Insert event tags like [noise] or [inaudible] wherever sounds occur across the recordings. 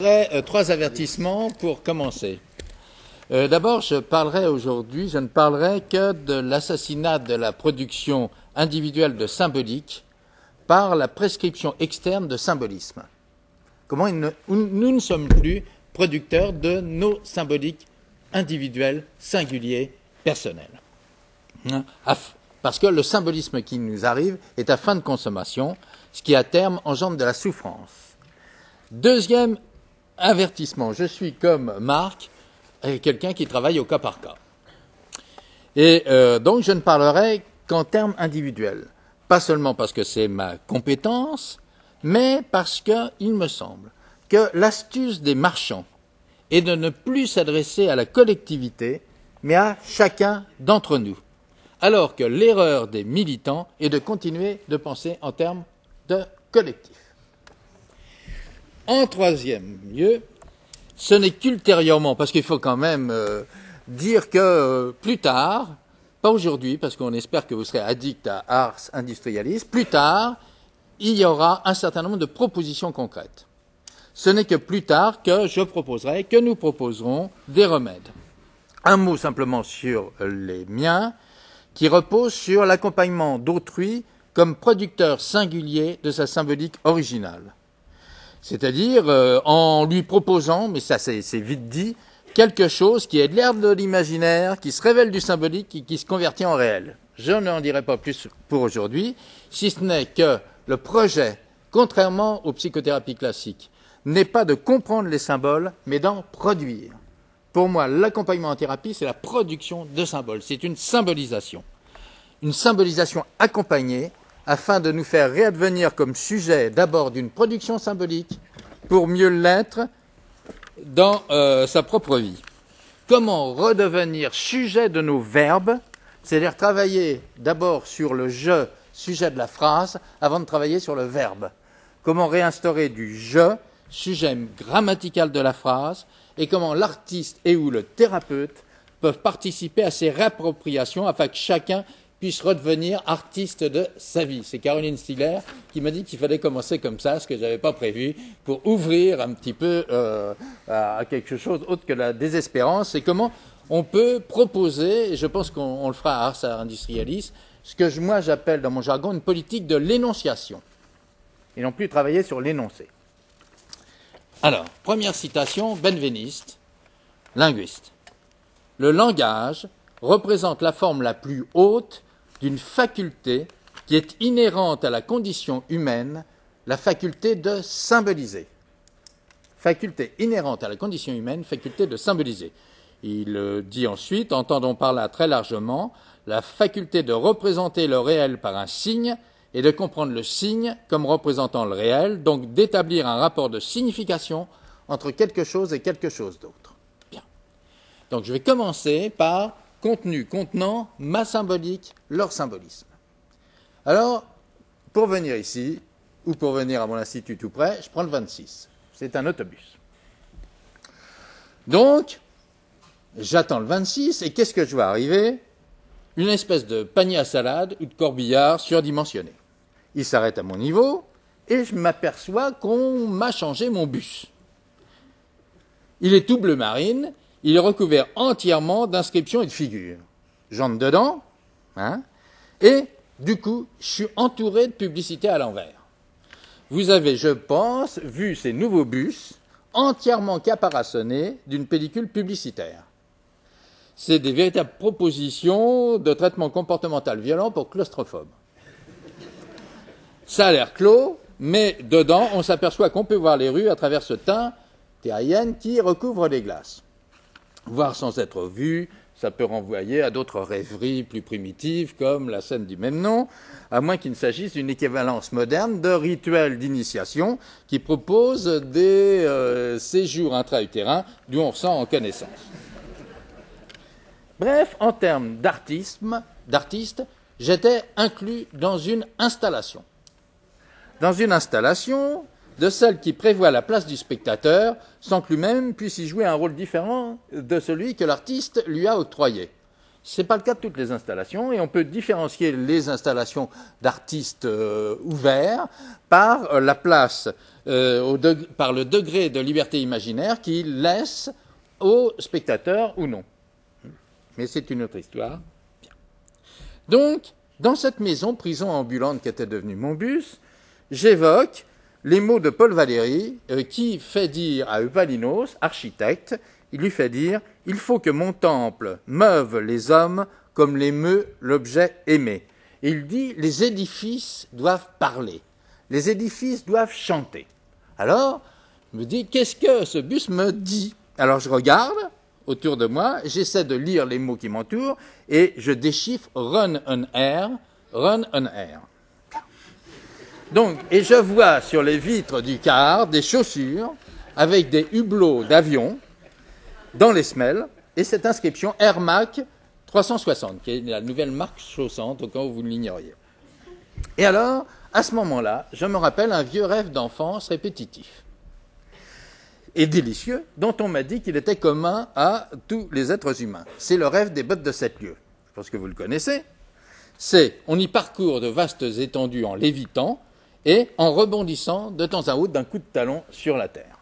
Euh, trois avertissements pour commencer. Euh, d'abord, je parlerai aujourd'hui, je ne parlerai que de l'assassinat de la production individuelle de symbolique par la prescription externe de symbolisme. Comment nous ne sommes plus producteurs de nos symboliques individuels, singuliers, personnels. Hein? Parce que le symbolisme qui nous arrive est à fin de consommation, ce qui à terme engendre de la souffrance. Deuxième avertissement. Je suis comme Marc, quelqu'un qui travaille au cas par cas. Et euh, donc je ne parlerai qu'en termes individuels. Pas seulement parce que c'est ma compétence, mais parce qu'il me semble que l'astuce des marchands est de ne plus s'adresser à la collectivité, mais à chacun d'entre nous. Alors que l'erreur des militants est de continuer de penser en termes de collectif. En troisième lieu, ce n'est qu'ultérieurement, parce qu'il faut quand même euh, dire que euh, plus tard, pas aujourd'hui, parce qu'on espère que vous serez addict à Ars Industrialis, plus tard, il y aura un certain nombre de propositions concrètes. Ce n'est que plus tard que je proposerai, que nous proposerons des remèdes. Un mot simplement sur les miens, qui reposent sur l'accompagnement d'autrui comme producteur singulier de sa symbolique originale. C'est-à-dire euh, en lui proposant, mais ça c'est vite dit, quelque chose qui est de l'herbe de l'imaginaire, qui se révèle du symbolique et qui se convertit en réel. Je n'en dirai pas plus pour aujourd'hui, si ce n'est que le projet, contrairement aux psychothérapies classiques, n'est pas de comprendre les symboles, mais d'en produire. Pour moi, l'accompagnement en thérapie, c'est la production de symboles, c'est une symbolisation. Une symbolisation accompagnée afin de nous faire réadvenir comme sujet d'abord d'une production symbolique pour mieux l'être dans euh, sa propre vie. Comment redevenir sujet de nos verbes, c'est-à-dire travailler d'abord sur le je, sujet de la phrase, avant de travailler sur le verbe. Comment réinstaurer du je, sujet grammatical de la phrase, et comment l'artiste et ou le thérapeute peuvent participer à ces réappropriations afin que chacun puisse redevenir artiste de sa vie. C'est Caroline Stiller qui m'a dit qu'il fallait commencer comme ça, ce que je n'avais pas prévu, pour ouvrir un petit peu euh, à quelque chose autre que la désespérance. C'est comment on peut proposer, et je pense qu'on le fera à Ars Industrialis, ce que moi j'appelle dans mon jargon une politique de l'énonciation, et non plus travailler sur l'énoncé. Alors, première citation, Benveniste, linguiste. Le langage représente la forme la plus haute d'une faculté qui est inhérente à la condition humaine, la faculté de symboliser. Faculté inhérente à la condition humaine, faculté de symboliser. Il dit ensuite, entendons par là très largement, la faculté de représenter le réel par un signe et de comprendre le signe comme représentant le réel, donc d'établir un rapport de signification entre quelque chose et quelque chose d'autre. Bien. Donc je vais commencer par contenu contenant ma symbolique, leur symbolisme. Alors, pour venir ici, ou pour venir à mon institut tout près, je prends le 26. C'est un autobus. Donc, j'attends le 26, et qu'est-ce que je vois arriver? Une espèce de panier à salade ou de corbillard surdimensionné. Il s'arrête à mon niveau, et je m'aperçois qu'on m'a changé mon bus. Il est tout bleu marine, il est recouvert entièrement d'inscriptions et de figures. J'entre dedans, hein, et du coup, je suis entouré de publicités à l'envers. Vous avez, je pense, vu ces nouveaux bus entièrement caparaçonnés d'une pellicule publicitaire. C'est des véritables propositions de traitement comportemental violent pour claustrophobes. Ça a l'air clos, mais dedans, on s'aperçoit qu'on peut voir les rues à travers ce teint terrienne qui recouvre les glaces voire sans être vu, ça peut renvoyer à d'autres rêveries plus primitives, comme la scène du même nom, à moins qu'il ne s'agisse d'une équivalence moderne de rituels d'initiation qui proposent des euh, séjours intra-utérins d'où on ressent en connaissance. Bref, en termes d'artisme, d'artiste, j'étais inclus dans une installation. Dans une installation, de celle qui prévoit la place du spectateur sans que lui-même puisse y jouer un rôle différent de celui que l'artiste lui a octroyé. Ce n'est pas le cas de toutes les installations et on peut différencier les installations d'artistes euh, ouverts par euh, la place euh, par le degré de liberté imaginaire qu'il laisse au spectateur ou non. Mais c'est une autre histoire. Donc, dans cette maison, prison ambulante qui était devenue mon bus, j'évoque les mots de Paul Valéry euh, qui fait dire à Eupalinos, architecte, il lui fait dire Il faut que mon temple meuve les hommes comme l'émeut l'objet aimé. il dit Les édifices doivent parler, les édifices doivent chanter. Alors, je me dis Qu'est-ce que ce bus me dit? Alors je regarde autour de moi, j'essaie de lire les mots qui m'entourent et je déchiffre Run on air, Run on air. Donc, et je vois sur les vitres du car des chaussures avec des hublots d'avion dans les semelles et cette inscription Air Mac 360, qui est la nouvelle marque chaussante au cas où vous l'ignoriez. Et alors, à ce moment-là, je me rappelle un vieux rêve d'enfance répétitif et délicieux dont on m'a dit qu'il était commun à tous les êtres humains. C'est le rêve des bottes de sept lieues. Je pense que vous le connaissez. C'est on y parcourt de vastes étendues en lévitant et en rebondissant de temps à autre d'un coup de talon sur la terre.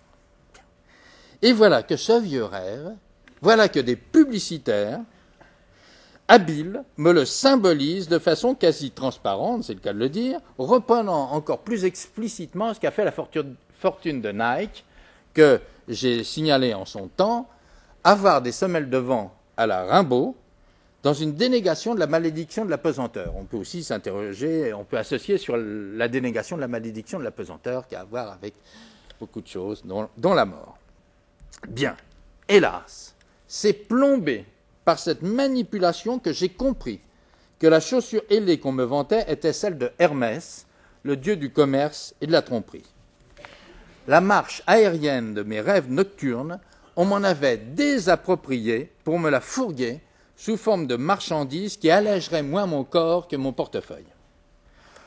Et voilà que ce vieux rêve, voilà que des publicitaires habiles me le symbolisent de façon quasi transparente, c'est le cas de le dire, reprenant encore plus explicitement ce qu'a fait la fortune de Nike, que j'ai signalé en son temps, avoir des semelles de vent à la Rimbaud, dans une dénégation de la malédiction de la pesanteur. On peut aussi s'interroger, on peut associer sur la dénégation de la malédiction de la pesanteur qui a à voir avec beaucoup de choses, dont, la mort. Bien, hélas, c'est plombé par cette manipulation que j'ai compris que la chaussure ailée qu'on me vantait était celle de Hermès, le dieu du commerce et de la tromperie. La marche aérienne de mes rêves nocturnes, on m'en avait désappropriée pour me la fourguer sous forme de marchandises qui allégeraient moins mon corps que mon portefeuille.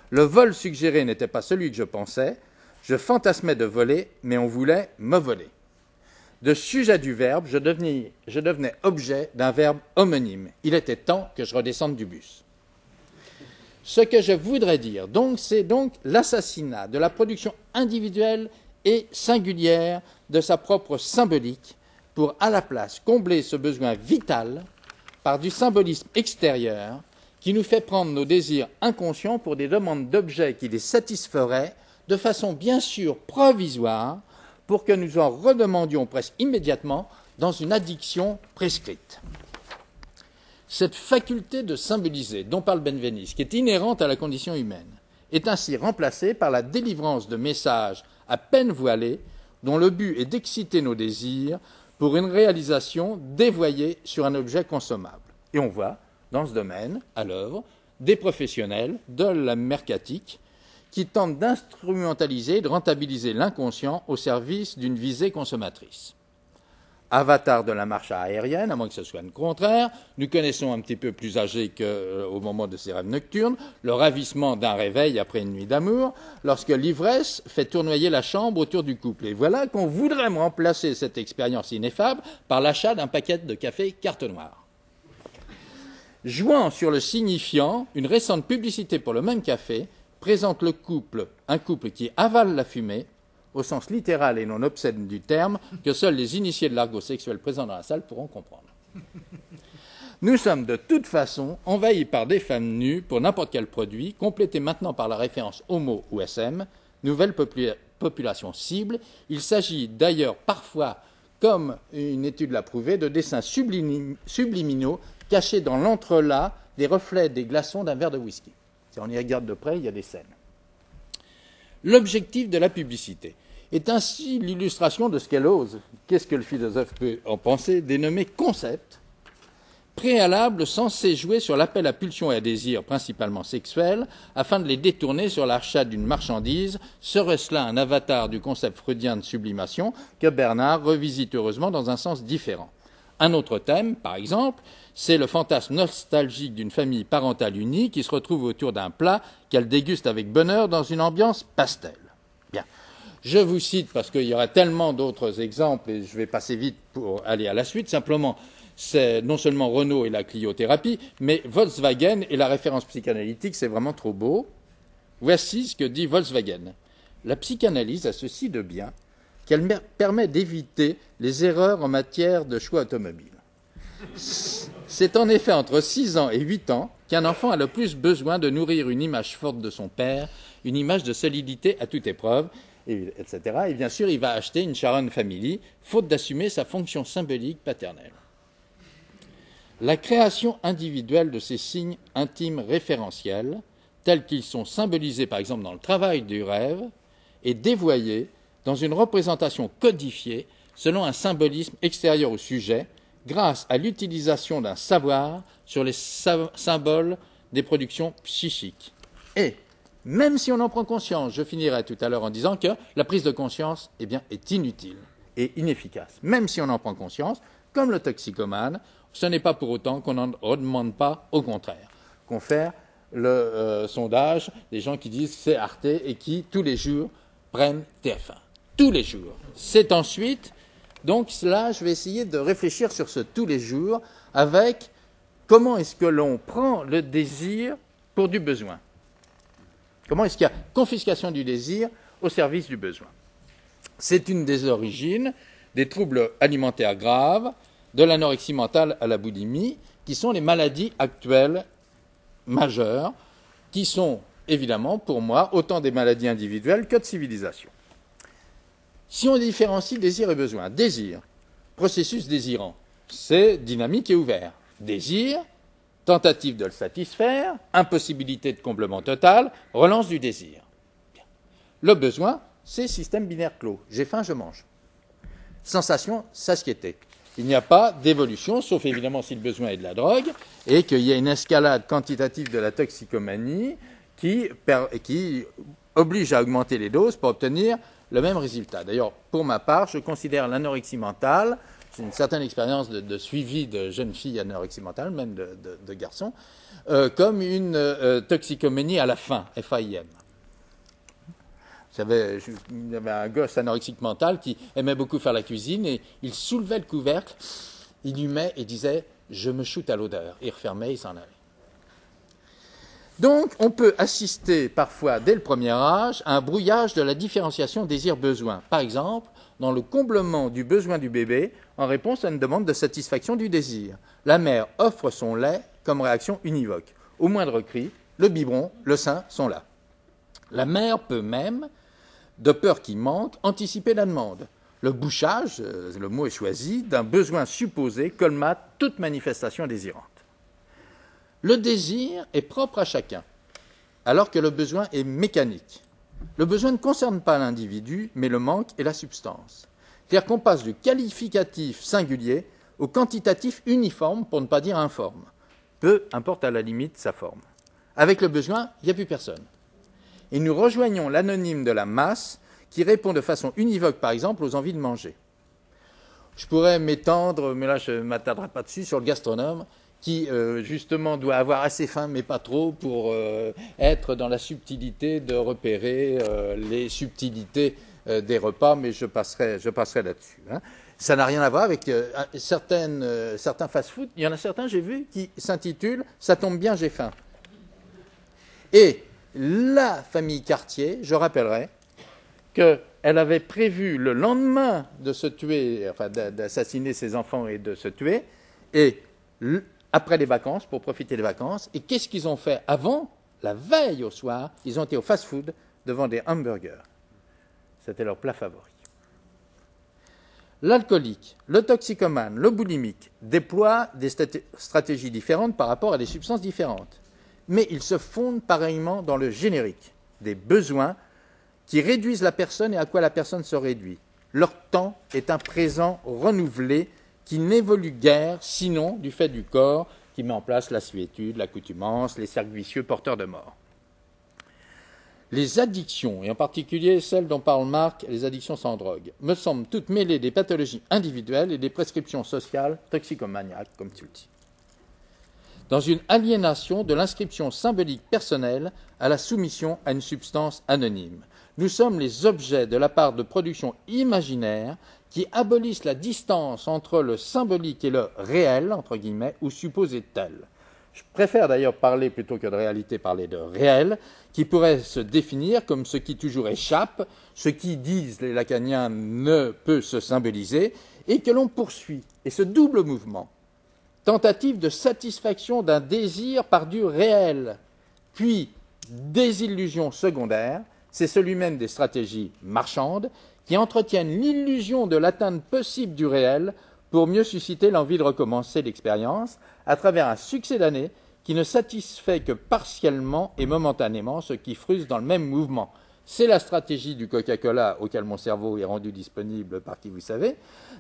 Le vol suggéré n'était pas celui que je pensais, je fantasmais de voler, mais on voulait me voler. De sujet du verbe, je devenais, je devenais objet d'un verbe homonyme. Il était temps que je redescende du bus. Ce que je voudrais dire, donc, c'est donc l'assassinat de la production individuelle et singulière de sa propre symbolique pour, à la place, combler ce besoin vital par du symbolisme extérieur qui nous fait prendre nos désirs inconscients pour des demandes d'objets qui les satisferaient de façon bien sûr provisoire pour que nous en redemandions presque immédiatement dans une addiction prescrite. Cette faculté de symboliser dont parle Benveniste, qui est inhérente à la condition humaine, est ainsi remplacée par la délivrance de messages à peine voilés dont le but est d'exciter nos désirs pour une réalisation dévoyée sur un objet consommable. Et on voit, dans ce domaine, à l'œuvre, des professionnels de la mercatique qui tentent d'instrumentaliser et de rentabiliser l'inconscient au service d'une visée consommatrice avatar de la marche aérienne, à moins que ce soit le contraire. Nous connaissons un petit peu plus âgé qu'au euh, moment de ces rêves nocturnes, le ravissement d'un réveil après une nuit d'amour, lorsque l'ivresse fait tournoyer la chambre autour du couple. Et voilà qu'on voudrait remplacer cette expérience ineffable par l'achat d'un paquet de café carte noire. Jouant sur le signifiant, une récente publicité pour le même café présente le couple, un couple qui avale la fumée, au sens littéral et non obscène du terme, que seuls les initiés de l'argot sexuel présents dans la salle pourront comprendre. Nous sommes de toute façon envahis par des femmes nues pour n'importe quel produit, complété maintenant par la référence homo ou SM, nouvelle population cible. Il s'agit d'ailleurs parfois, comme une étude l'a prouvé, de dessins subliminaux cachés dans l'entrelac des reflets des glaçons d'un verre de whisky. Si on y regarde de près, il y a des scènes. L'objectif de la publicité. Est ainsi l'illustration de ce qu'elle ose, qu'est-ce que le philosophe peut en penser, dénommé concept, préalable censé jouer sur l'appel à pulsion et à désir, principalement sexuels, afin de les détourner sur l'achat d'une marchandise, serait-ce là un avatar du concept freudien de sublimation que Bernard revisite heureusement dans un sens différent. Un autre thème, par exemple, c'est le fantasme nostalgique d'une famille parentale unie qui se retrouve autour d'un plat qu'elle déguste avec bonheur dans une ambiance pastel. Bien. Je vous cite parce qu'il y aura tellement d'autres exemples et je vais passer vite pour aller à la suite. Simplement, c'est non seulement Renault et la cliothérapie, mais Volkswagen et la référence psychanalytique, c'est vraiment trop beau. Voici ce que dit Volkswagen. La psychanalyse a ceci de bien qu'elle permet d'éviter les erreurs en matière de choix automobile. C'est en effet entre 6 ans et 8 ans qu'un enfant a le plus besoin de nourrir une image forte de son père, une image de solidité à toute épreuve, etc. Et bien sûr, il va acheter une Sharon Family, faute d'assumer sa fonction symbolique paternelle. La création individuelle de ces signes intimes référentiels, tels qu'ils sont symbolisés par exemple dans le travail du rêve, est dévoyée dans une représentation codifiée selon un symbolisme extérieur au sujet, grâce à l'utilisation d'un savoir sur les symboles des productions psychiques. Et, même si on en prend conscience, je finirai tout à l'heure en disant que la prise de conscience eh bien, est inutile et inefficace. Même si on en prend conscience, comme le toxicomane, ce n'est pas pour autant qu'on n'en redemande pas, au contraire, qu'on fait le euh, sondage des gens qui disent c'est Arte et qui, tous les jours, prennent TF1. Tous les jours. C'est ensuite donc là, je vais essayer de réfléchir sur ce tous les jours avec comment est-ce que l'on prend le désir pour du besoin. Comment est-ce qu'il y a confiscation du désir au service du besoin C'est une des origines des troubles alimentaires graves, de l'anorexie mentale à la boulimie, qui sont les maladies actuelles majeures, qui sont évidemment pour moi autant des maladies individuelles que de civilisation. Si on différencie désir et besoin, désir, processus désirant, c'est dynamique et ouvert. Désir, tentative de le satisfaire, impossibilité de comblement total, relance du désir. Le besoin, c'est système binaire clos. J'ai faim, je mange. Sensation, satiété. Il n'y a pas d'évolution, sauf évidemment si le besoin est de la drogue, et qu'il y a une escalade quantitative de la toxicomanie qui, qui oblige à augmenter les doses pour obtenir le même résultat. D'ailleurs, pour ma part, je considère l'anorexie mentale, j'ai une certaine expérience de, suivi de jeunes filles anorexie mentale, même de, garçons, euh, comme une euh, toxicomanie à la fin, FAIM. J'avais, un gosse anorexique mental qui aimait beaucoup faire la cuisine et il soulevait le couvercle, il humait et disait Je me shoot à l'odeur. Il refermait, il s'en allait. Donc, on peut assister parfois, dès le premier âge, à un brouillage de la différenciation désir-besoin. Par exemple, dans le comblement du besoin du bébé en réponse à une demande de satisfaction du désir. La mère offre son lait comme réaction univoque. Au moindre cri, le biberon, le sein sont là. La mère peut même, de peur qu'il manque, anticiper la demande. Le bouchage, euh, le mot est choisi, d'un besoin supposé colmate toute manifestation désirante. Le désir est propre à chacun, alors que le besoin est mécanique. Le besoin ne concerne pas l'individu, mais le manque et la substance. C'est-à-dire qu'on passe du qualificatif singulier au quantitatif uniforme, pour ne pas dire informe. Peu importe à la limite sa forme. Avec le besoin, il n'y a plus personne. Et nous rejoignons l'anonyme de la masse qui répond de façon univoque, par exemple, aux envies de manger. Je pourrais m'étendre, mais là je ne m'attarderai pas dessus, sur le gastronome qui euh, justement doit avoir assez faim mais pas trop pour euh, être dans la subtilité de repérer euh, les subtilités des repas, mais je passerai, je passerai là-dessus. Hein. Ça n'a rien à voir avec certains fast-food. Il y en a certains, j'ai vu, qui s'intitulent Ça tombe bien, j'ai faim. Et la famille Cartier, je rappellerai qu'elle avait prévu le lendemain de se tuer, enfin d'assassiner ses enfants et de se tuer, et après les vacances, pour profiter des vacances. Et qu'est-ce qu'ils ont fait avant La veille au soir, ils ont été au fast-food devant des hamburgers. C'était leur plat favori. L'alcoolique, le toxicomane, le boulimique déploient des stratégies différentes par rapport à des substances différentes. Mais ils se fondent pareillement dans le générique, des besoins qui réduisent la personne et à quoi la personne se réduit. Leur temps est un présent renouvelé qui n'évolue guère, sinon du fait du corps qui met en place la suétude, l'accoutumance, les cercles porteurs de mort. Les addictions, et en particulier celles dont parle Marc, les addictions sans drogue, me semblent toutes mêlées des pathologies individuelles et des prescriptions sociales toxicomaniaques, comme tu le dis. Dans une aliénation de l'inscription symbolique personnelle à la soumission à une substance anonyme. Nous sommes les objets de la part de production imaginaire qui abolissent la distance entre le symbolique et le réel, entre guillemets, ou supposé tel. Je préfère d'ailleurs parler plutôt que de réalité, parler de réel, qui pourrait se définir comme ce qui toujours échappe, ce qui, disent les lacaniens, ne peut se symboliser, et que l'on poursuit. Et ce double mouvement, tentative de satisfaction d'un désir par du réel, puis désillusion secondaire, c'est celui même des stratégies marchandes qui entretiennent l'illusion de l'atteinte possible du réel pour mieux susciter l'envie de recommencer l'expérience à travers un succès d'année qui ne satisfait que partiellement et momentanément ce qui fruse dans le même mouvement. C'est la stratégie du Coca-Cola auquel mon cerveau est rendu disponible par qui vous savez,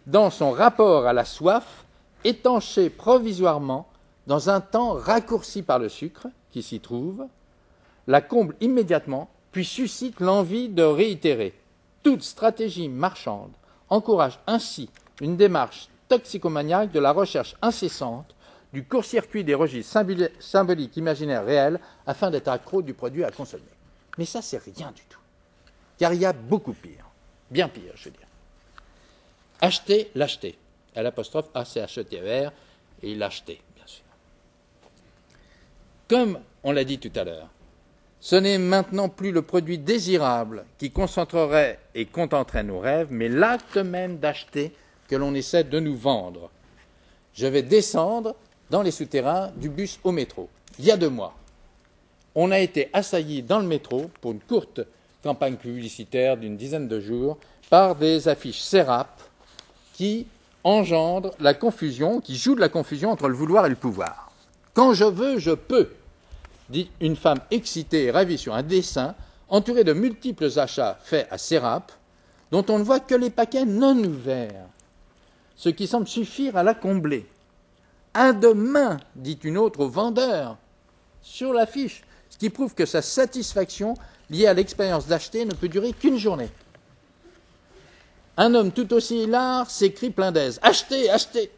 dans son rapport à la soif, étanché provisoirement dans un temps raccourci par le sucre qui s'y trouve, la comble immédiatement, puis suscite l'envie de réitérer. Toute stratégie marchande encourage ainsi une démarche toxicomaniaque de la recherche incessante du court-circuit des registres symboliques imaginaires réels afin d'être accro du produit à consommer. Mais ça, c'est rien du tout. Car il y a beaucoup pire, bien pire, je veux dire. Acheter, l'acheter. À l'apostrophe A, C, H, E, T, E, R, et l'acheter, bien sûr. Comme on l'a dit tout à l'heure, ce n'est maintenant plus le produit désirable qui concentrerait et contenterait nos rêves, mais l'acte même d'acheter que l'on essaie de nous vendre. Je vais descendre dans les souterrains du bus au métro. Il y a deux mois, on a été assailli dans le métro pour une courte campagne publicitaire d'une dizaine de jours par des affiches SERAP qui engendrent la confusion, qui jouent de la confusion entre le vouloir et le pouvoir. Quand je veux, je peux, dit une femme excitée et ravie sur un dessin entourée de multiples achats faits à SERAP dont on ne voit que les paquets non ouverts, ce qui semble suffire à la combler. Un demain, dit une autre au vendeur, sur l'affiche, ce qui prouve que sa satisfaction liée à l'expérience d'acheter ne peut durer qu'une journée. Un homme tout aussi hilar s'écrie plein d'aise Achetez, achetez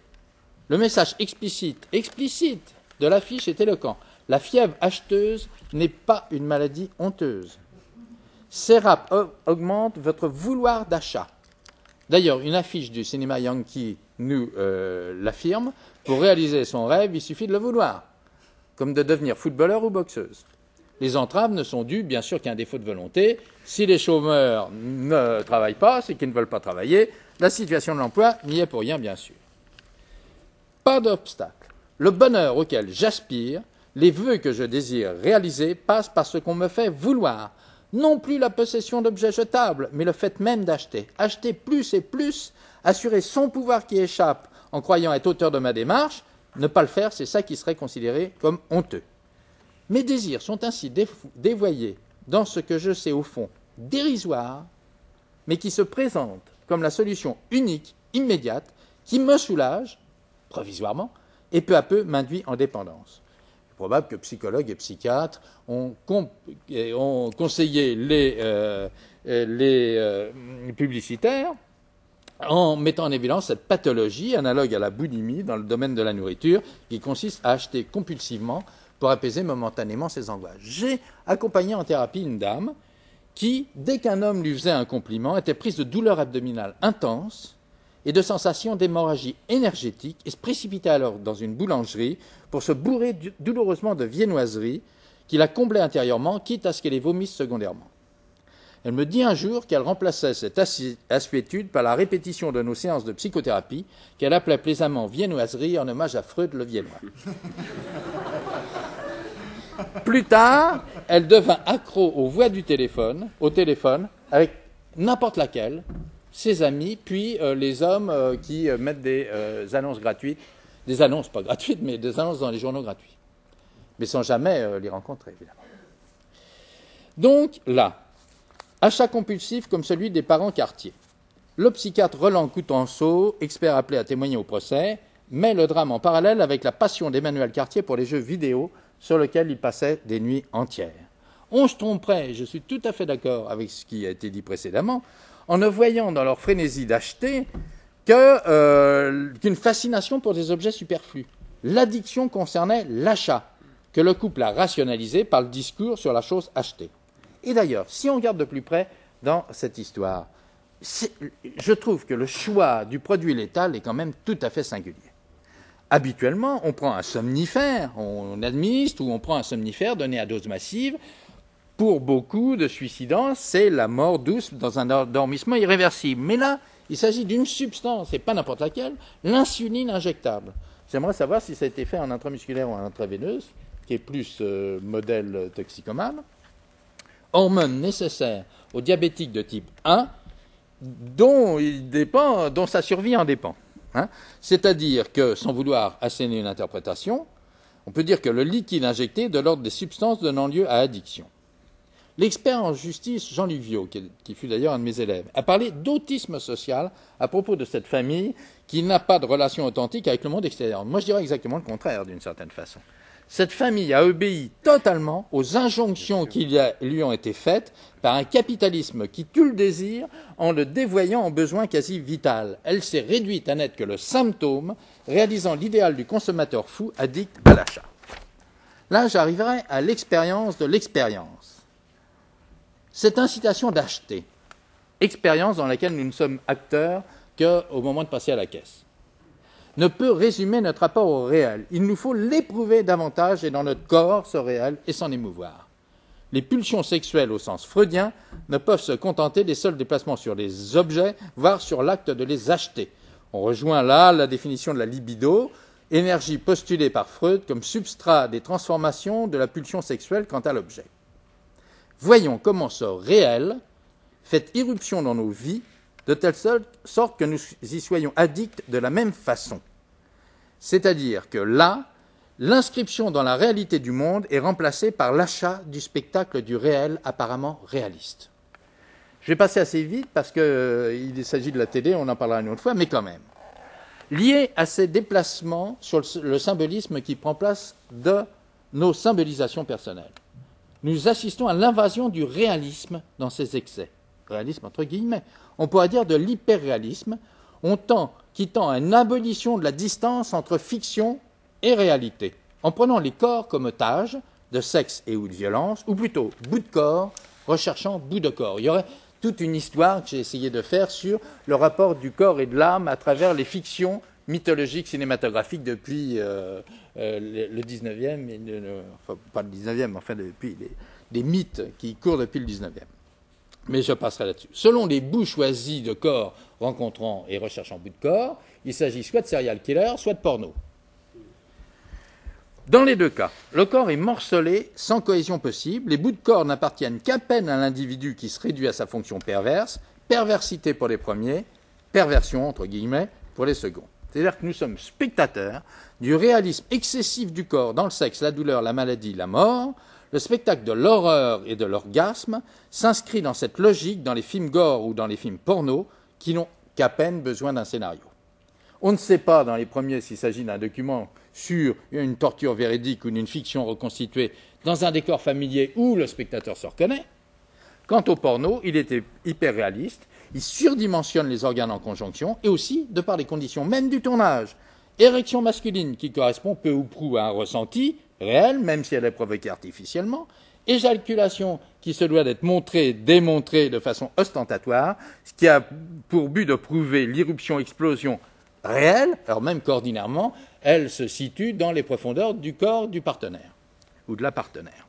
Le message explicite, explicite de l'affiche est éloquent. La fièvre acheteuse n'est pas une maladie honteuse. Serap augmente votre vouloir d'achat. D'ailleurs, une affiche du cinéma Yankee nous euh, l'affirme. Pour réaliser son rêve, il suffit de le vouloir, comme de devenir footballeur ou boxeuse. Les entraves ne sont dues, bien sûr, qu'à un défaut de volonté. Si les chômeurs ne travaillent pas, c'est qu'ils ne veulent pas travailler. La situation de l'emploi n'y est pour rien, bien sûr. Pas d'obstacle. Le bonheur auquel j'aspire, les vœux que je désire réaliser, passent par ce qu'on me fait vouloir. Non plus la possession d'objets jetables, mais le fait même d'acheter. Acheter plus et plus, assurer son pouvoir qui échappe en croyant être auteur de ma démarche, ne pas le faire, c'est ça qui serait considéré comme honteux. Mes désirs sont ainsi dévoyés dans ce que je sais au fond dérisoire, mais qui se présente comme la solution unique, immédiate, qui me soulage, provisoirement, et peu à peu m'induit en dépendance. Probable que psychologues et psychiatres ont, conseillé les, euh, euh, publicitaires en mettant en évidence cette pathologie analogue à la boulimie dans le domaine de la nourriture, qui consiste à acheter compulsivement pour apaiser momentanément ses angoisses. J'ai accompagné en thérapie une dame qui, dès qu'un homme lui faisait un compliment, était prise de douleurs abdominales intenses et de sensations d'hémorragie énergétique et se précipitait alors dans une boulangerie pour se bourrer douloureusement de viennoiseries qui la comblaient intérieurement, quitte à ce qu'elle les vomisse secondairement. Elle me dit un jour qu'elle remplaçait cette assuétude par la répétition de nos séances de psychothérapie qu'elle appelait plaisamment viennoiserie en hommage à Freud le Viennois. [laughs] Plus tard, elle devint accro aux voix du téléphone, au téléphone, avec n'importe laquelle, ses amis, puis euh, les hommes euh, qui euh, mettent des annonces gratuites, des annonces pas gratuites, mais des annonces dans les journaux gratuits, mais sans jamais les rencontrer, évidemment. Donc là, achat compulsif comme celui des parents quartiers. Le psychiatre Roland Coutenceau, expert appelé à témoigner au procès, met le drame en parallèle avec la passion d'Emmanuel Cartier pour les jeux vidéo sur lequel il passait des nuits entières. On se tromperait, je suis tout à fait d'accord avec ce qui a été dit précédemment, en ne voyant dans leur frénésie d'acheter euh, qu'une fascination pour des objets superflus. L'addiction concernait l'achat, que le couple a rationalisé par le discours sur la chose achetée. Et d'ailleurs, si on regarde de plus près dans cette histoire, je trouve que le choix du produit létal est quand même tout à fait singulier. habituellement, on prend un somnifère, on administre ou on prend un somnifère donné à dose massive. Pour beaucoup de suicidants, c'est la mort douce dans un endormissement irréversible. Mais là, il s'agit d'une substance, et pas n'importe laquelle, l'insuline injectable. J'aimerais savoir si ça a été fait en intramusculaire ou en intraveineuse, qui est plus euh, modèle toxicomane. Hormone nécessaire aux diabétiques de type 1, dont, sa survie en dépend. Hein. C'est-à-dire que, sans vouloir asséner une interprétation, on peut dire que le liquide injecté est de l'ordre des substances donnant lieu à addiction. L'expert en justice Jean-Luc Viau, qui, fut d'ailleurs un de mes élèves, a parlé d'autisme social à propos de cette famille qui n'a pas de relation authentique avec le monde extérieur. Moi, je dirais exactement le contraire, d'une certaine façon. Cette famille a obéi totalement aux injonctions qui lui ont été faites par un capitalisme qui tue le désir en le dévoyant en besoin quasi vital. Elle s'est réduite à n'être que le symptôme, réalisant l'idéal du consommateur fou addict à l'achat. Là, j'arriverai à l'expérience de l'expérience. Cette incitation d'acheter, expérience dans laquelle nous ne sommes acteurs qu'au moment de passer à la caisse ne peut résumer notre rapport au réel. Il nous faut l'éprouver davantage et dans notre corps, ce réel, et s'en émouvoir. Les pulsions sexuelles au sens freudien ne peuvent se contenter des seuls déplacements sur les objets, voire sur l'acte de les acheter. On rejoint là la définition de la libido, énergie postulée par Freud comme substrat des transformations de la pulsion sexuelle quant à l'objet. Voyons comment ce réel fait irruption dans nos vies de telle sorte que nous y soyons addicts de la même façon. C'est-à-dire que là, l'inscription dans la réalité du monde est remplacée par l'achat du spectacle du réel apparemment réaliste. Je vais passer assez vite parce qu'il euh, s'agit de la télé, on en parlera une autre fois, mais quand même. Lié à ces déplacements sur le symbolisme qui prend place de nos symbolisations personnelles, nous assistons à l'invasion du réalisme dans ses excès. Réalisme entre guillemets on pourrait dire de l'hyperréalisme, qui tend à une abolition de la distance entre fiction et réalité, en prenant les corps comme otages de sexe et ou de violence, ou plutôt bout de corps recherchant bout de corps. Il y aurait toute une histoire que j'ai essayé de faire sur le rapport du corps et de l'âme à travers les fictions mythologiques cinématographiques depuis euh, euh, le 19e, enfin pas le 19e, enfin depuis les mythes qui courent depuis le 19e mais je passerai là-dessus. Selon les bouts choisis de corps rencontrant et recherchant bout de corps, il s'agit soit de serial killer, soit de porno. Dans les deux cas, le corps est morcelé, sans cohésion possible, les bouts de corps n'appartiennent qu'à peine à l'individu qui se réduit à sa fonction perverse, perversité pour les premiers, perversion, entre guillemets, pour les seconds. C'est-à-dire que nous sommes spectateurs du réalisme excessif du corps dans le sexe, la douleur, la maladie, la mort, le spectacle de l'horreur et de l'orgasme s'inscrit dans cette logique dans les films gore ou dans les films porno qui n'ont qu'à peine besoin d'un scénario. On ne sait pas dans les premiers s'il s'agit d'un document sur une torture véridique ou d'une fiction reconstituée dans un décor familier où le spectateur se reconnaît. Quant au porno, il était hyper réaliste, il surdimensionne les organes en conjonction et aussi, de par les conditions même du tournage, érection masculine qui correspond peu ou prou à un ressenti, réelle, même si elle est provoquée artificiellement, éjaculation qui se doit d'être montrée, démontrée de façon ostentatoire, ce qui a pour but de prouver l'irruption-explosion réelle, alors même qu'ordinairement, elle se situe dans les profondeurs du corps du partenaire ou de la partenaire.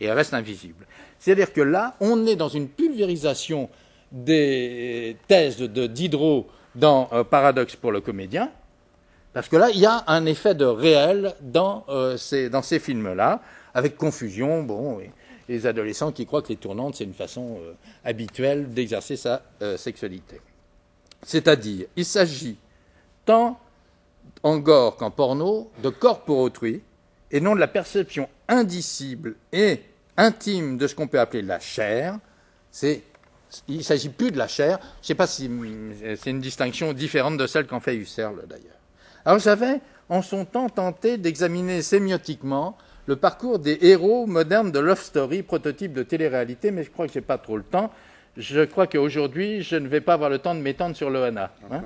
Et elle reste invisible. C'est-à-dire que là, on est dans une pulvérisation des thèses de Diderot dans euh, Paradoxe pour le comédien, parce que là, il y a un effet de réel dans, euh, ces, dans ces films-là, avec confusion, bon, les adolescents qui croient que les tournantes, c'est une façon euh, habituelle d'exercer sa sexualité. C'est-à-dire, il s'agit tant en gore qu'en porno de corps pour autrui, et non de la perception indicible et intime de ce qu'on peut appeler la chair. C'est, il ne s'agit plus de la chair. Je ne sais pas si c'est une distinction différente de celle qu'en fait Husserl d'ailleurs. Alors j'avais en son temps tenté d'examiner sémiotiquement le parcours des héros modernes de Love Story, prototype de télé-réalité, mais je crois que je n'ai pas trop le temps. Je crois qu'aujourd'hui, je ne vais pas avoir le temps de m'étendre sur l'OANA. Hein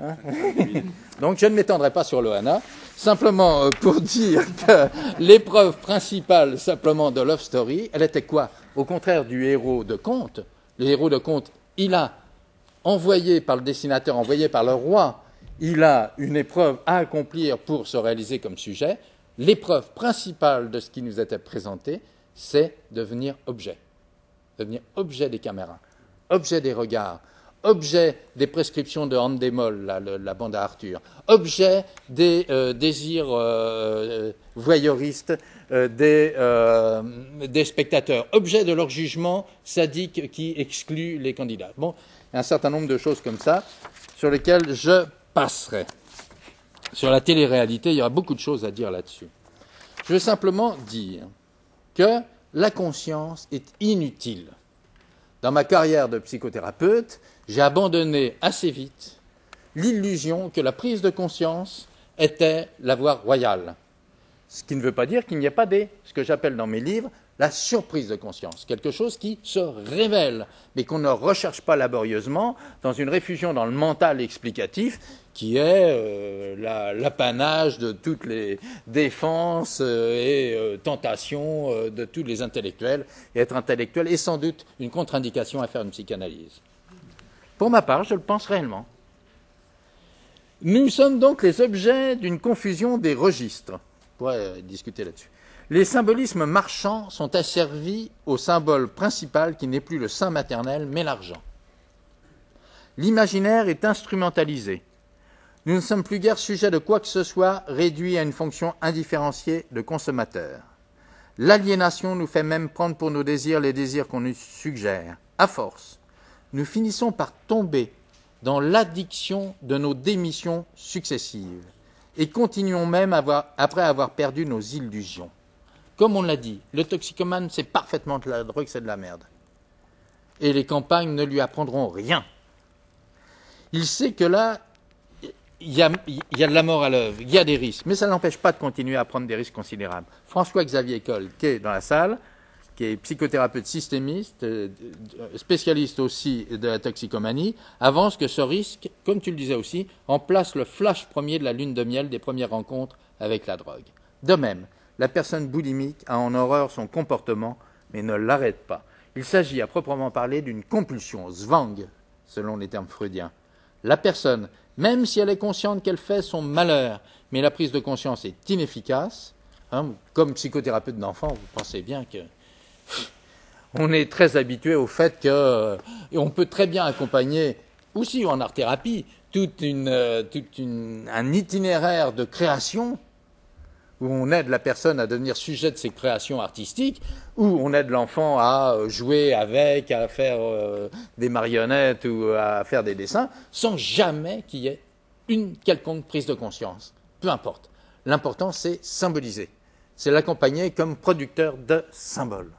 hein [laughs] Donc, je ne m'étendrai pas sur l'OANA, simplement euh, pour [laughs] dire que l'épreuve principale, simplement, de Love Story, elle était quoi? Au contraire du héros de conte, le héros de conte, il a envoyé par le dessinateur, envoyé par le roi, il a une épreuve à accomplir pour se réaliser comme sujet. L'épreuve principale de ce qui nous était présenté, c'est devenir objet. Devenir objet des caméras, objet des regards, objet des prescriptions de Handemol, la, la, bande à Arthur, objet des euh, désirs euh, voyeuristes euh, des, des, spectateurs, objet de leur jugement sadique qui exclut les candidats. Bon, un certain nombre de choses comme ça sur lesquelles je passerai. Sur la télé-réalité, il y aura beaucoup de choses à dire là-dessus. Je veux simplement dire que la conscience est inutile. Dans ma carrière de psychothérapeute, j'ai abandonné assez vite l'illusion que la prise de conscience était la voie royale. Ce qui ne veut pas dire qu'il n'y a pas des, ce que j'appelle dans mes livres, la surprise de conscience, quelque chose qui se révèle, mais qu'on ne recherche pas laborieusement dans une réfugion dans le mental explicatif qui est euh, l'apanage de toutes les défenses euh, et euh, tentations de tous les intellectuels. Et être intellectuel est sans doute une contre-indication à faire une psychanalyse. Pour ma part, je le pense réellement. Nous sommes donc les objets d'une confusion des registres. Pourrait discuter là-dessus. Les symbolismes marchands sont asservis au symbole principal qui n'est plus le sein maternel, mais l'argent. L'imaginaire est instrumentalisé. Nous ne sommes plus guère sujets de quoi que ce soit réduit à une fonction indifférenciée de consommateur. L'aliénation nous fait même prendre pour nos désirs les désirs qu'on nous suggère. À force, nous finissons par tomber dans l'addiction de nos démissions successives et continuons même après avoir perdu nos illusions. Comme on l'a dit, le toxicomane sait parfaitement que la drogue, c'est de la merde. Et les campagnes ne lui apprendront rien. Il sait que là, il y, a, de la mort à l'œuvre, il y a des risques, mais ça n'empêche pas de continuer à prendre des risques considérables. François-Xavier Coll, qui est dans la salle, qui est psychothérapeute systémiste, euh, spécialiste aussi de la toxicomanie, avance que ce risque, comme tu le disais aussi, remplace le flash premier de la lune de miel des premières rencontres avec la drogue. De même, la personne boulimique a en horreur son comportement, mais ne l'arrête pas. Il s'agit à proprement parler d'une compulsion, zwang, selon les termes freudiens. La personne, même si elle est consciente qu'elle fait son malheur, mais la prise de conscience est inefficace, hein, comme psychothérapeute d'enfant, vous pensez bien que on est très habitué au fait que euh, on peut très bien accompagner aussi en art thérapie euh, un itinéraire de création où on aide la personne à devenir sujet de ses créations artistiques, où on aide l'enfant à euh, jouer avec, à faire des marionnettes ou à faire des dessins, sans jamais qu'il y ait une quelconque prise de conscience. Peu importe. L'important, c'est symboliser. C'est l'accompagner comme producteur de symboles.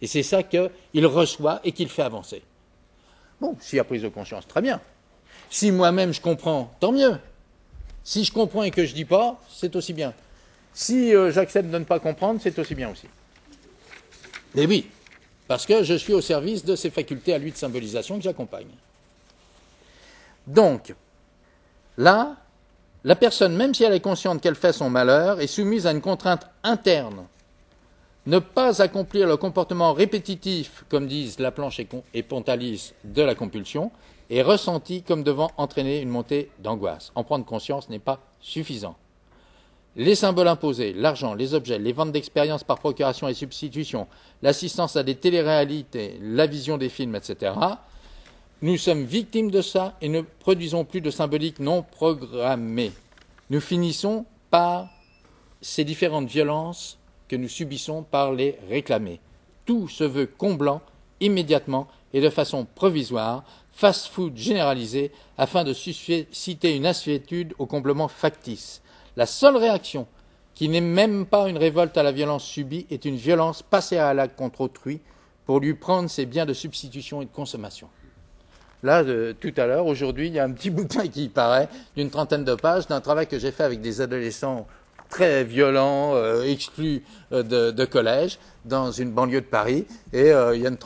Et c'est ça qu'il reçoit et qu'il fait avancer. Bon, s'il y a prise de conscience, très bien. Si moi-même je comprends, tant mieux. Si je comprends et que je dis pas, c'est aussi bien. Si euh, j'accepte de ne pas comprendre, c'est aussi bien aussi. Mais oui, parce que je suis au service de ces facultés à lui de symbolisation que j'accompagne. Donc, là, la personne, même si elle est consciente qu'elle fait son malheur, est soumise à une contrainte interne. Ne pas accomplir le comportement répétitif, comme disent Laplanche et Pontalis, de la compulsion, est ressenti comme devant entraîner une montée d'angoisse. En prendre conscience n'est pas suffisant. Les symboles imposés, l'argent, les objets, les ventes d'expériences par procuration et substitution, l'assistance à des téléréalités, la vision des films, etc., nous sommes victimes de ça et ne produisons plus de symbolique non programmée. Nous finissons par ces différentes violences que nous subissons par les réclamer. Tout se veut comblant immédiatement et de façon provisoire fast-food généralisé afin de susciter une assuétude au comblement factice. La seule réaction, qui n'est même pas une révolte à la violence subie, est une violence passée à l'acte contre autrui pour lui prendre ses biens de substitution et de consommation. Là, tout à l'heure, aujourd'hui, il y a un petit [laughs] bouquin qui paraît d'une trentaine de pages d'un travail que j'ai fait avec des adolescents très violent, euh, exclu euh, de, collège, dans une banlieue de Paris. Et euh, il y a une,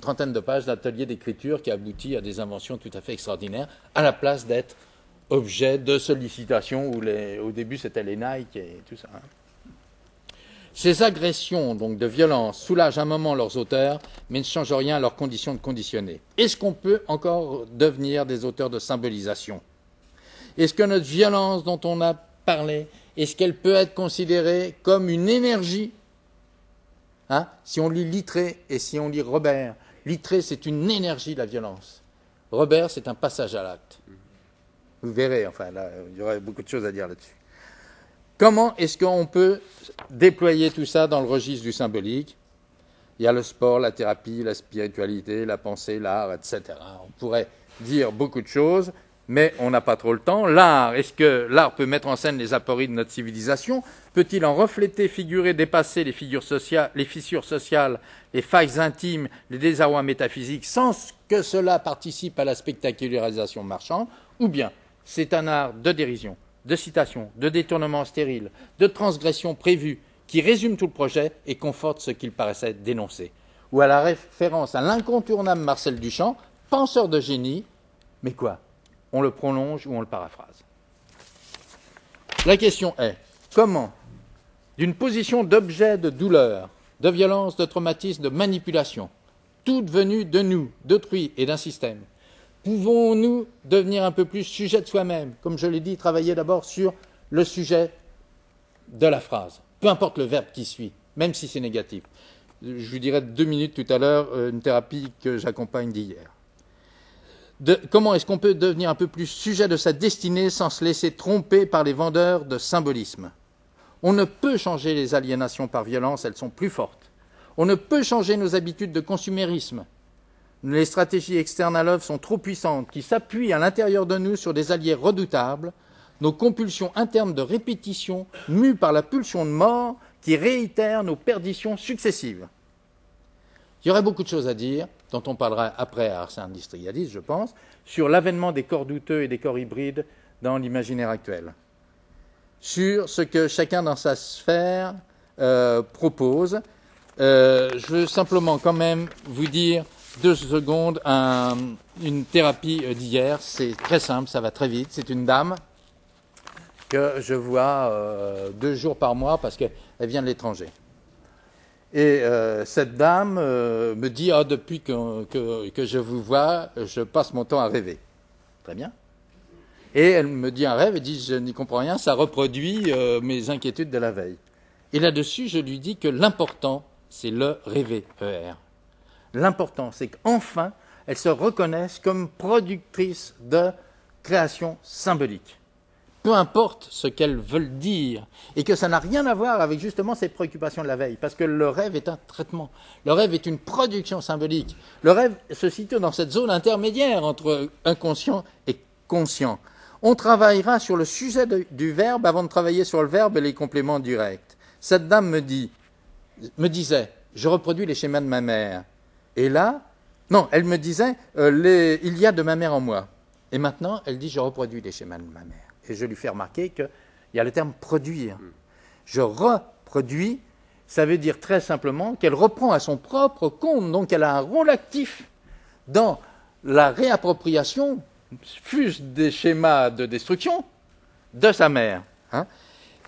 trentaine de pages d'atelier d'écriture qui aboutit à des inventions tout à fait extraordinaires, à la place d'être objet de sollicitation où au début c'était les Nike et tout ça. Hein. Ces agressions donc de violence soulagent un moment leurs auteurs, mais ne changent rien à leurs conditions de conditionner. Est-ce qu'on peut encore devenir des auteurs de symbolisation? Est-ce que notre violence dont on a parlé, est-ce qu'elle peut être considérée comme une énergie hein Si on lit Littré et si on lit Robert, Littré c'est une énergie la violence. Robert c'est un passage à l'acte. Vous verrez, enfin là, il y aurait beaucoup de choses à dire là-dessus. Comment est-ce qu'on peut déployer tout ça dans le registre du symbolique? Il y a le sport, la thérapie, la spiritualité, la pensée, l'art, etc. On pourrait dire beaucoup de choses, mais on n'a pas trop le temps. L'art, est-ce que l'art peut mettre en scène les apories de notre civilisation? Peut-il en refléter, figurer, dépasser les, sociales, les fissures sociales, les failles intimes, les désarrois métaphysiques, sans que cela participe à la spectacularisation marchande? Ou bien c'est un art de dérision, de citation, de détournement stérile, de transgression prévue, qui résume tout le projet et conforte ce qu'il paraissait dénoncer? Ou à la référence à l'incontournable Marcel Duchamp, penseur de génie, mais quoi? On le prolonge ou on le paraphrase La question est comment, d'une position d'objet de douleur, de violence, de traumatisme, de manipulation, toute venue de nous, d'autrui et d'un système, Pouvons-nous devenir un peu plus sujet de soi-même? Comme je l'ai dit, travailler d'abord sur le sujet de la phrase, peu importe le verbe qui suit, même si c'est négatif. Je vous dirai deux minutes tout à l'heure euh, une thérapie que j'accompagne d'hier. Comment est-ce qu'on peut devenir un peu plus sujet de sa destinée sans se laisser tromper par les vendeurs de symbolisme? On ne peut changer les aliénations par violence, elles sont plus fortes. On ne peut changer nos habitudes de consumérisme, les stratégies externes à l'œuvre sont trop puissantes, qui s'appuient à l'intérieur de nous sur des alliés redoutables, nos compulsions internes de répétition, mues par la pulsion de mort, qui réitèrent nos perditions successives. Il y aurait beaucoup de choses à dire, dont on parlera après à Ars Industrialis, je pense, sur l'avènement des corps douteux et des corps hybrides dans l'imaginaire actuel, sur ce que chacun dans sa sphère euh, propose. Euh, je veux simplement quand même vous dire deux secondes une thérapie euh, d'hier. C'est très simple, ça va très vite. C'est une dame que je vois deux jours par mois parce qu'elle vient de l'étranger. Et euh, cette dame me dit ah, depuis que, je vous vois, je passe mon temps à rêver. Très bien. Et elle me dit un rêve, elle dit je n'y comprends rien, ça reproduit mes inquiétudes de la veille. Et là-dessus, je lui dis que l'important, c'est le rêver, ER. L'important, c'est qu'enfin, elles se reconnaissent comme productrices de création symbolique. Peu importe ce qu'elles veulent dire, et que ça n'a rien à voir avec justement ces préoccupations de la veille, parce que le rêve est un traitement, le rêve est une production symbolique, le rêve se situe dans cette zone intermédiaire entre inconscient et conscient. On travaillera sur le sujet du verbe avant de travailler sur le verbe et les compléments directs. Cette dame me dit, me disait, je reproduis les schémas de ma mère. Et là, non, elle me disait, euh, il y a de ma mère en moi. Et maintenant, elle dit, je reproduis les schémas de ma mère. Et je lui fais remarquer qu'il y a le terme produire. Je reproduis, ça veut dire très simplement qu'elle reprend à son propre compte, donc elle a un rôle actif dans la réappropriation, fût des schémas de destruction, de sa mère. Hein.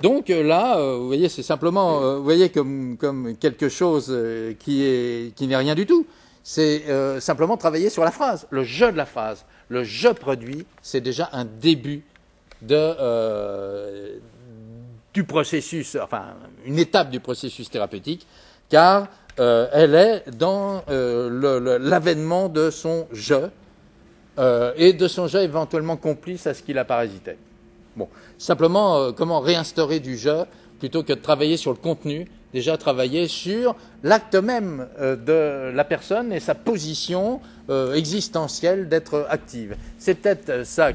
Donc euh, là, euh, vous voyez, c'est simplement, euh, vous voyez, comme, quelque chose qui n'est rien du tout. C'est simplement travailler sur la phrase, le jeu de la phrase. Le je produit, c'est déjà un début de, du processus, enfin, une étape du processus thérapeutique, car elle est dans l'avènement de son je et de son je éventuellement complice à ce qui la parasitait. Bon, simplement, euh, comment réinstaurer du jeu plutôt que de travailler sur le contenu, déjà travailler sur l'acte même euh, de la personne et sa position euh, existentielle d'être active. C'est peut-être ça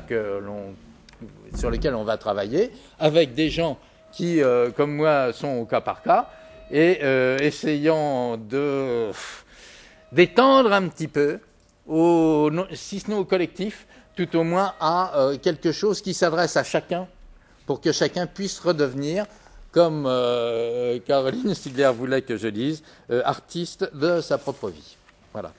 sur lequel on va travailler avec des gens qui, comme moi, sont au cas par cas et essayant de d'étendre un petit peu, si ce n'est au collectif, tout au moins à euh, quelque chose qui s'adresse à chacun pour que chacun puisse redevenir, comme euh, Caroline Stigler voulait que je dise, euh, artiste de sa propre vie. Voilà.